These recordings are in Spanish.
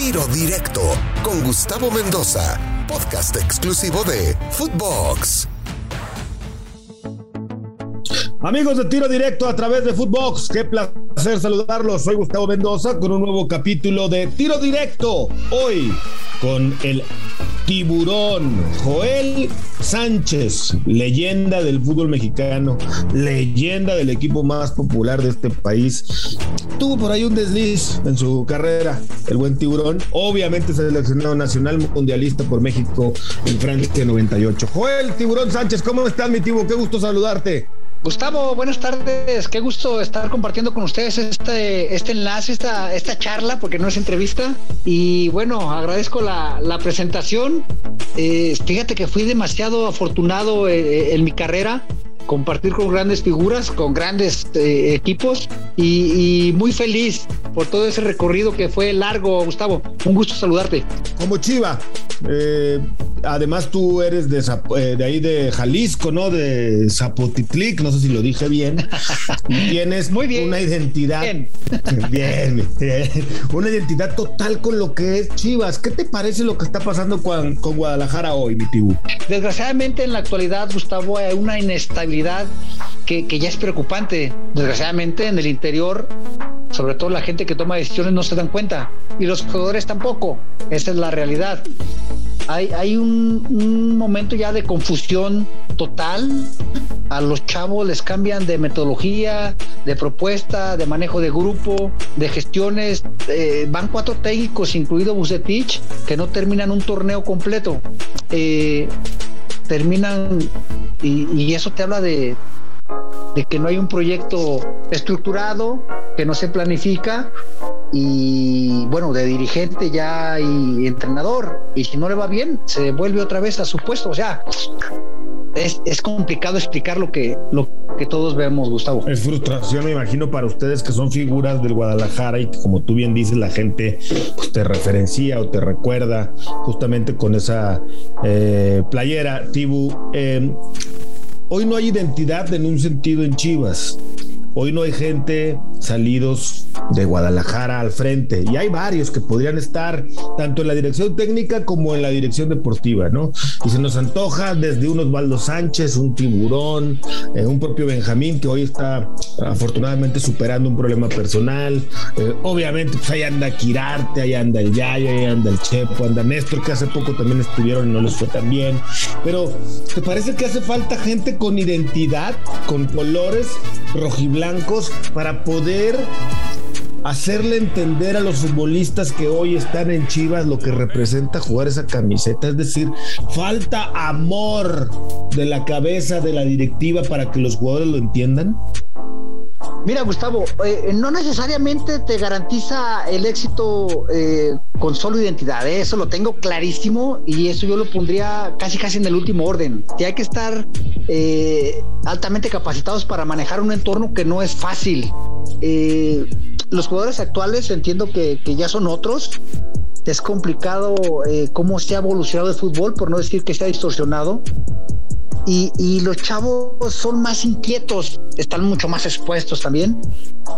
Tiro Directo con Gustavo Mendoza, podcast exclusivo de Footbox. Amigos de Tiro Directo a través de Footbox, qué placer saludarlos. Soy Gustavo Mendoza con un nuevo capítulo de Tiro Directo. Hoy con el tiburón Joel Sánchez, leyenda del fútbol mexicano, leyenda del equipo más popular de este país. Tuvo por ahí un desliz en su carrera, el buen tiburón. Obviamente seleccionado nacional mundialista por México en Francia 98. Joel Tiburón Sánchez, ¿cómo estás, mi tiburón? Qué gusto saludarte. Gustavo, buenas tardes. Qué gusto estar compartiendo con ustedes este, este enlace, esta, esta charla, porque no es entrevista. Y bueno, agradezco la, la presentación. Eh, fíjate que fui demasiado afortunado eh, eh, en mi carrera compartir con grandes figuras, con grandes equipos y, y, muy feliz por todo ese recorrido que fue largo, Gustavo. Un gusto saludarte. Como Chiva, eh, además tú eres de, eh, de, ahí de Jalisco, ¿no? De Zapotitlic, no sé si lo dije bien. Tienes muy bien. una identidad. Bien. bien, bien, Una identidad total con lo que es Chivas. ¿Qué te parece lo que está pasando con, con Guadalajara hoy, mi tibu? Desgraciadamente en la actualidad, Gustavo, hay una inestabilidad que, que, ya es preocupante. Desgraciadamente en el interior, sobre todo la gente que toma decisiones no se dan cuenta y los jugadores tampoco. Esa es la realidad. Hay, un, momento ya de confusión total. A los chavos les cambian de metodología, de propuesta, de manejo de grupo, de gestiones. Eh, van cuatro técnicos, incluido Bucetich, que no terminan un torneo completo. Eh, terminan y, eso te habla de, de que no hay un proyecto estructurado, que no se planifica y bueno, de dirigente ya y entrenador. Y si no le va bien, se vuelve otra vez a su puesto. O sea, es, es, complicado explicar lo que, lo que todos vemos, Gustavo. Es frustración, me imagino, para ustedes que son figuras del Guadalajara y que, como tú bien dices, la gente pues, te referencia o te recuerda justamente con esa eh, playera, Tibu. Eh, hoy no hay identidad en un sentido en Chivas. Hoy no hay gente salidos de Guadalajara al frente y hay varios que podrían estar tanto en la dirección técnica como en la dirección deportiva, ¿no? Y se nos antoja desde un Osvaldo Sánchez, un tiburón, eh, un propio Benjamín que hoy está afortunadamente superando un problema personal. Eh, obviamente, pues ahí anda Quirarte, ahí anda el Yayo, ahí anda el Chepo, anda Néstor, que hace poco también estuvieron y no les fue tan bien. Pero, ¿te parece que hace falta gente con identidad, con colores rojiblancos? blancos para poder hacerle entender a los futbolistas que hoy están en Chivas lo que representa jugar esa camiseta. Es decir, falta amor de la cabeza de la directiva para que los jugadores lo entiendan. Mira, Gustavo, eh, no necesariamente te garantiza el éxito eh, con solo identidad. ¿eh? Eso lo tengo clarísimo y eso yo lo pondría casi casi en el último orden. Que hay que estar eh, altamente capacitados para manejar un entorno que no es fácil. Eh, los jugadores actuales entiendo que, que, ya son otros. Es complicado cómo se ha evolucionado el fútbol, por no decir que se ha distorsionado. Y, los chavos son más inquietos, están mucho más expuestos también,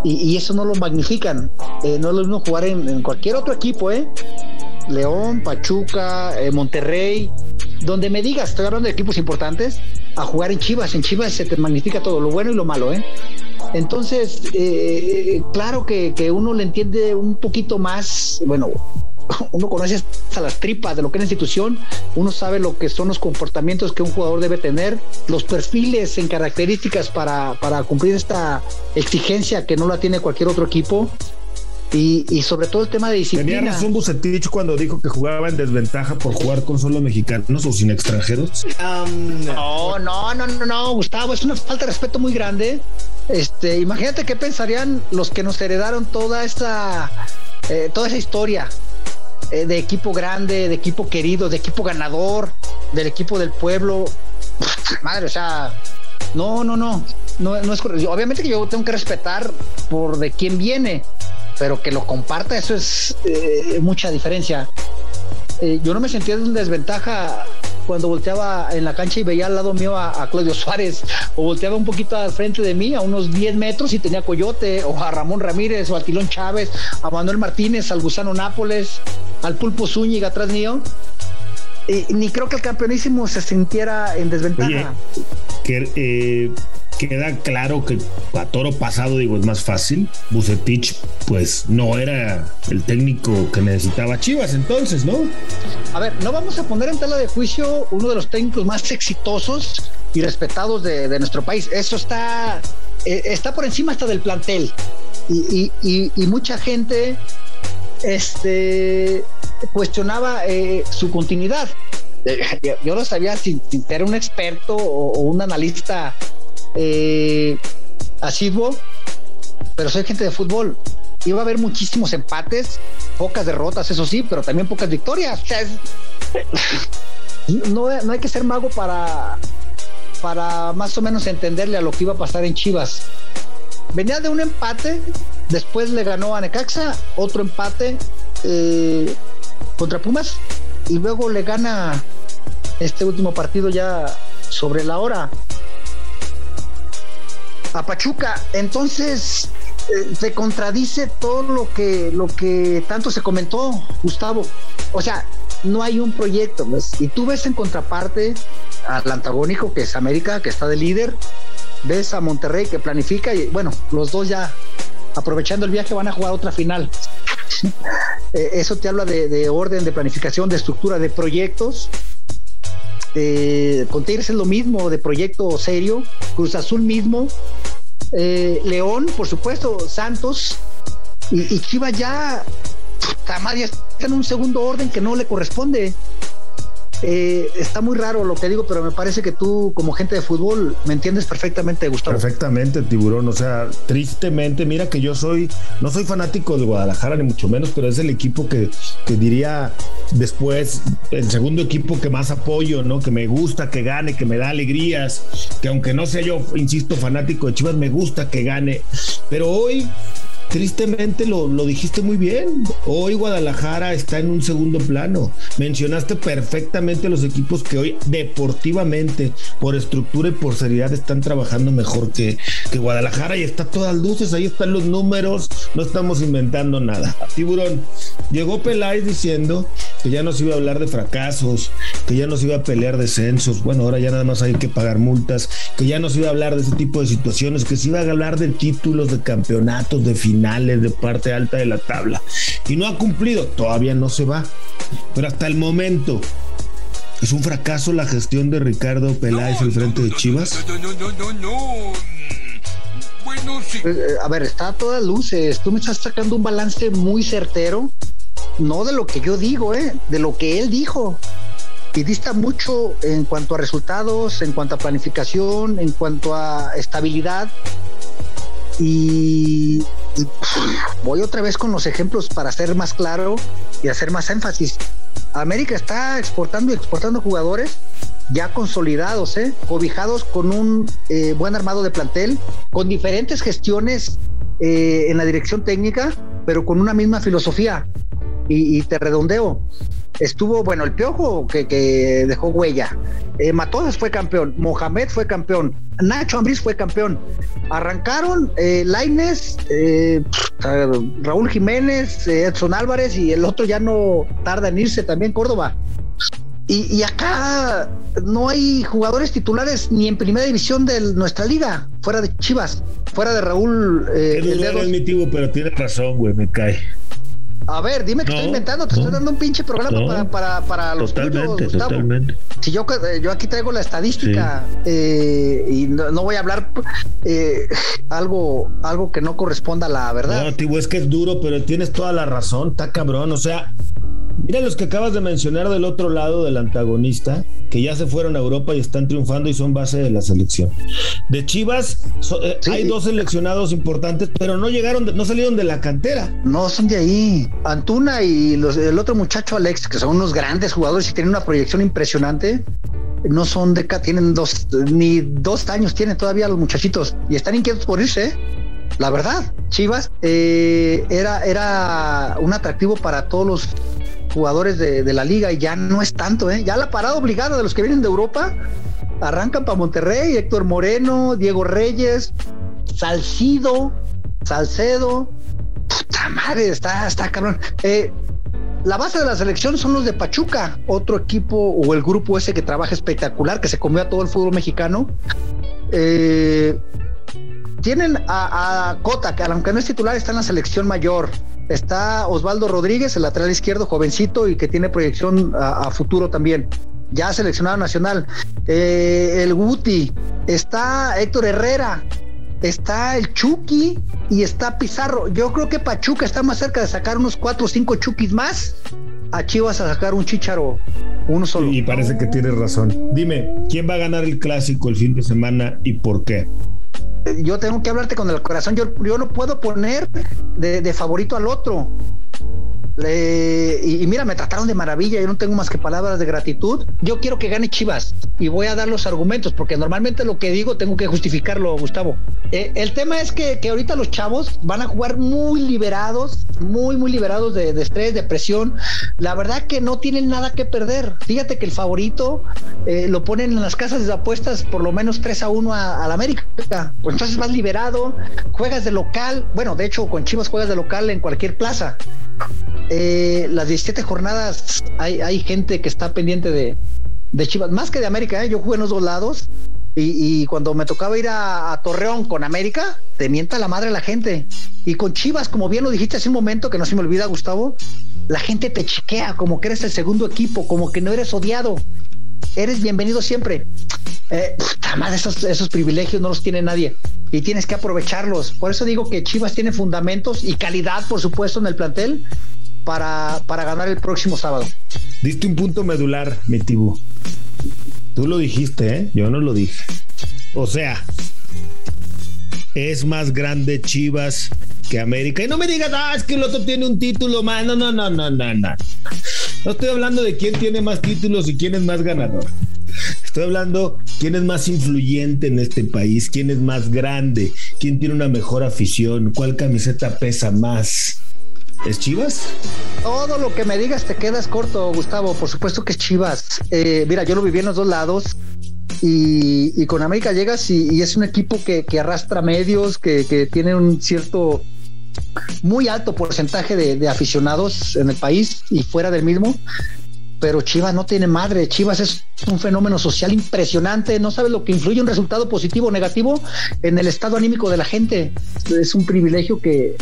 y, eso no lo magnifican. Eh, no es lo mismo jugar en, cualquier otro equipo, ¿eh? León, Pachuca, eh, Monterrey, donde me digas, estoy hablando de equipos importantes, a jugar en Chivas. En Chivas se te magnifica todo, lo bueno y lo malo, ¿eh? Entonces, eh, claro que, que uno le entiende un poquito más, bueno, uno conoce hasta las tripas de lo que es la institución, uno sabe lo que son los comportamientos que un jugador debe tener, los perfiles en características para, para cumplir esta exigencia que no la tiene cualquier otro equipo. Y, y, sobre todo el tema de disciplina. Tenía razón Bucetich cuando dijo que jugaba en desventaja por jugar con solo mexicanos o sin extranjeros. Um, no, no, no, no, no, Gustavo, es una falta de respeto muy grande. Este, imagínate qué pensarían los que nos heredaron toda esta, eh, toda esa historia eh, de equipo grande, de equipo querido, de equipo ganador, del equipo del pueblo. Madre, o sea, no, no, no, no, no es. Obviamente que yo tengo que respetar por de quién viene, pero que lo comparta, eso es eh, mucha diferencia. Eh, yo no me sentía en desventaja cuando volteaba en la cancha y veía al lado mío a, Claudio Suárez, o volteaba un poquito al frente de mí, a unos 10 metros, y tenía Coyote, o a Ramón Ramírez, o a Tilón Chávez, a Manuel Martínez, al Gusano Nápoles, al Pulpo Zúñiga atrás mío. Y ni creo que el campeonísimo se sintiera en desventaja. eh, queda claro que a toro pasado, digo, es más fácil. Bucetich, pues no era el técnico que necesitaba Chivas entonces, ¿no? A ver, no vamos a poner en tela de juicio uno de los técnicos más exitosos y respetados de, nuestro país. Eso está, eh, está por encima hasta del plantel. Y, mucha gente este, cuestionaba eh, su continuidad. Eh, yo, lo sabía sin, ser un experto o un analista eh, asiduo, pero soy gente de fútbol. Iba a haber muchísimos empates, pocas derrotas, eso sí, pero también pocas victorias. no, no hay que ser mago para, para más o menos entenderle a lo que iba a pasar en Chivas. Venía de un empate, después le ganó a Necaxa, otro empate eh, contra Pumas, y luego le gana este último partido ya sobre la hora a Pachuca. Entonces, eh, se contradice todo lo que, lo que tanto se comentó, Gustavo. O sea, no hay un proyecto. Y tú ves en contraparte al antagónico, que es América, que está de líder. Ves a Monterrey, que planifica. Y bueno, los dos ya, aprovechando el viaje, van a jugar otra final. Eh, eso te habla de, orden, de planificación, de estructura, de proyectos. Eh, es lo mismo, de proyecto serio. Cruz Azul mismo. Eh, León, por supuesto, Santos y, y Chivas ya, ya está en un segundo orden que no le corresponde. Eh, está muy raro lo que digo, pero me parece que tú, como gente de fútbol, me entiendes perfectamente, Gustavo. Perfectamente, tiburón. O sea, tristemente, mira que yo soy, no soy fanático de Guadalajara, ni mucho menos, pero es el equipo que, que diría después, el segundo equipo que más apoyo, ¿no? Que me gusta que gane, que me da alegrías, que aunque no sea yo, insisto, fanático de Chivas, me gusta que gane. Pero hoy tristemente lo, dijiste muy bien. Hoy Guadalajara está en un segundo plano. Mencionaste perfectamente los equipos que hoy deportivamente, por estructura y por seriedad, están trabajando mejor que, que Guadalajara y está todas luces, ahí están los números, no estamos inventando nada. Tiburón, llegó Peláez diciendo que ya no se iba a hablar de fracasos, que ya no se iba a pelear descensos, bueno, ahora ya nada más hay que pagar multas, que ya no se iba a hablar de ese tipo de situaciones, que se iba a hablar de títulos, de campeonatos, de finales de parte alta de la tabla. Y no ha cumplido, todavía no se va. Pero hasta el momento, ¿es un fracaso la gestión de Ricardo Peláez al frente de Chivas? Bueno, sí. A ver, está a todas luces. Tú me estás sacando un balance muy certero, no de lo que yo digo, ¿eh? de lo que él dijo. Y dista mucho en cuanto a resultados, en cuanto a planificación, en cuanto a estabilidad. Y, voy otra vez con los ejemplos para ser más claro y hacer más énfasis. América está exportando y exportando jugadores ya consolidados, ¿eh? cobijados con un eh, buen armado de plantel, con diferentes gestiones eh, en la dirección técnica, pero con una misma filosofía. Y te redondeo estuvo, bueno, el Piojo que, dejó huella. Eh, Matosas fue campeón, Mohamed fue campeón, Nacho Ambriz fue campeón. Arrancaron eh, Laines, eh, Raúl Jiménez, eh, Edson Álvarez y el otro ya no tarda en irse también, Córdoba. Y, acá no hay jugadores titulares ni en primera división de nuestra liga, fuera de Chivas, fuera de Raúl. Eh, mi pero tiene razón, güey, me cae. A ver, dime que estoy inventando, te estoy dando un pinche programa para, para, para, los Totalmente, totalmente. Si yo, eh, yo aquí traigo la estadística eh, y no, voy a hablar eh, algo, algo que no corresponda a la verdad. No, tío, es que es duro, pero tienes toda la razón, está cabrón. O sea, Mira los que acabas de mencionar del otro lado del antagonista, que ya se fueron a Europa y están triunfando y son base de la selección. De Chivas eh, hay dos seleccionados importantes, pero no llegaron, no salieron de la cantera. No son de ahí. Antuna y el otro muchacho Alex, que son unos grandes jugadores y tienen una proyección impresionante. No son de acá, tienen dos, ni dos años tienen todavía los muchachitos y están inquietos por irse. ¿eh? La verdad, Chivas eh, era, era un atractivo para todos los jugadores de, la liga y ya no es tanto, ¿eh? Ya la parada obligada de los que vienen de Europa arrancan para Monterrey, Héctor Moreno, Diego Reyes, Salcido, Salcedo. Puta madre, está, está cabrón. Eh, la base de la selección son los de Pachuca, otro equipo o el grupo ese que trabaja espectacular, que se comió a todo el fútbol mexicano. Eh, tienen a, Cota, que aunque no es titular, está en la selección mayor. Está Osvaldo Rodríguez, el lateral izquierdo, jovencito y que tiene proyección a, futuro también. Ya seleccionado nacional. Eh, el Guti. Está Héctor Herrera. Está el Chucky y está Pizarro. Yo creo que Pachuca está más cerca de sacar unos cuatro o cinco Chukis más. A Chivas a sacar un chicharo uno solo. Y parece que tienes razón. Dime, ¿quién va a ganar el clásico el fin de semana y por qué? Yo tengo que hablarte con el corazón. Yo, yo no puedo poner de, favorito al otro. Y, mira, me trataron de maravilla, yo no tengo más que palabras de gratitud. Yo quiero que gane Chivas y voy a dar los argumentos, porque normalmente lo que digo tengo que justificarlo, Gustavo. Eh, el tema es que, que, ahorita los chavos van a jugar muy liberados, muy, muy liberados de, estrés, de presión. La verdad que no tienen nada que perder. Fíjate que el favorito eh, lo ponen en las casas de apuestas por lo menos 3 a 1 a, la América. Entonces vas liberado, juegas de local. Bueno, de hecho, con Chivas juegas de local en cualquier plaza. Eh, las 17 jornadas hay, gente que está pendiente de, Chivas, más que de América, ¿eh? yo jugué en los dos lados y, cuando me tocaba ir a, Torreón con América, te mienta la madre la gente. Y con Chivas, como bien lo dijiste hace un momento, que no se me olvida, Gustavo, la gente te chiquea como que eres el segundo equipo, como que no eres odiado. Eres bienvenido siempre. Eh, madre, esos privilegios no los tiene nadie y tienes que aprovecharlos. Por eso digo que Chivas tiene fundamentos y calidad, por supuesto, en el plantel para, para ganar el próximo sábado. Diste un punto medular, mi Tibu. Tú lo dijiste, ¿eh? Yo no lo dije. O sea, es más grande Chivas que América. Y no me digas, ah, es que el otro tiene un título más. No, no, no, no, no, no. No estoy hablando de quién tiene más títulos y quién es más ganador. Estoy hablando quién es más influyente en este país, quién es más grande, quién tiene una mejor afición, cuál camiseta pesa más. ¿Es Chivas? Todo lo que me digas te quedas corto, Gustavo. Por supuesto que es Chivas. Eh, mira, yo lo viví en los dos lados. Y, con América llegas y, es un equipo que, arrastra medios, que, tiene un cierto muy alto porcentaje de, aficionados en el país y fuera del mismo. Pero Chivas no tiene madre. Chivas es un fenómeno social impresionante. No sabes lo que influye un resultado positivo o negativo en el estado anímico de la gente. Es un privilegio que,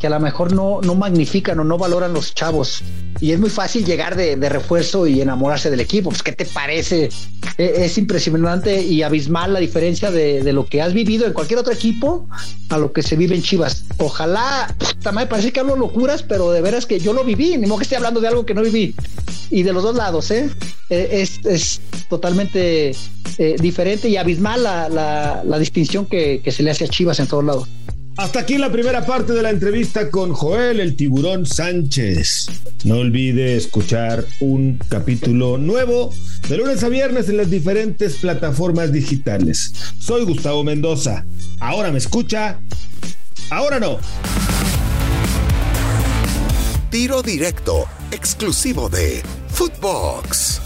que a lo mejor no, no magnifican o no valoran los chavos. Y es muy fácil llegar de, refuerzo y enamorarse del equipo. Pues, ¿qué te parece? E, es, impresionante y abismal la diferencia de, lo que has vivido en cualquier otro equipo a lo que se vive en Chivas. Ojalá, también parece que hablo locuras, pero de veras que yo lo viví, ni modo que esté hablando de algo que no viví. Y de los dos lados, ¿eh? E, es, totalmente eh, diferente y abismal la, la, distinción que, que se le hace a Chivas en todos lados. Hasta aquí la primera parte de la entrevista con Joel el Tiburón Sánchez. No olvide escuchar un capítulo nuevo de lunes a viernes en las diferentes plataformas digitales. Soy Gustavo Mendoza. Ahora me escucha, ahora no. Tiro directo, exclusivo de Footbox.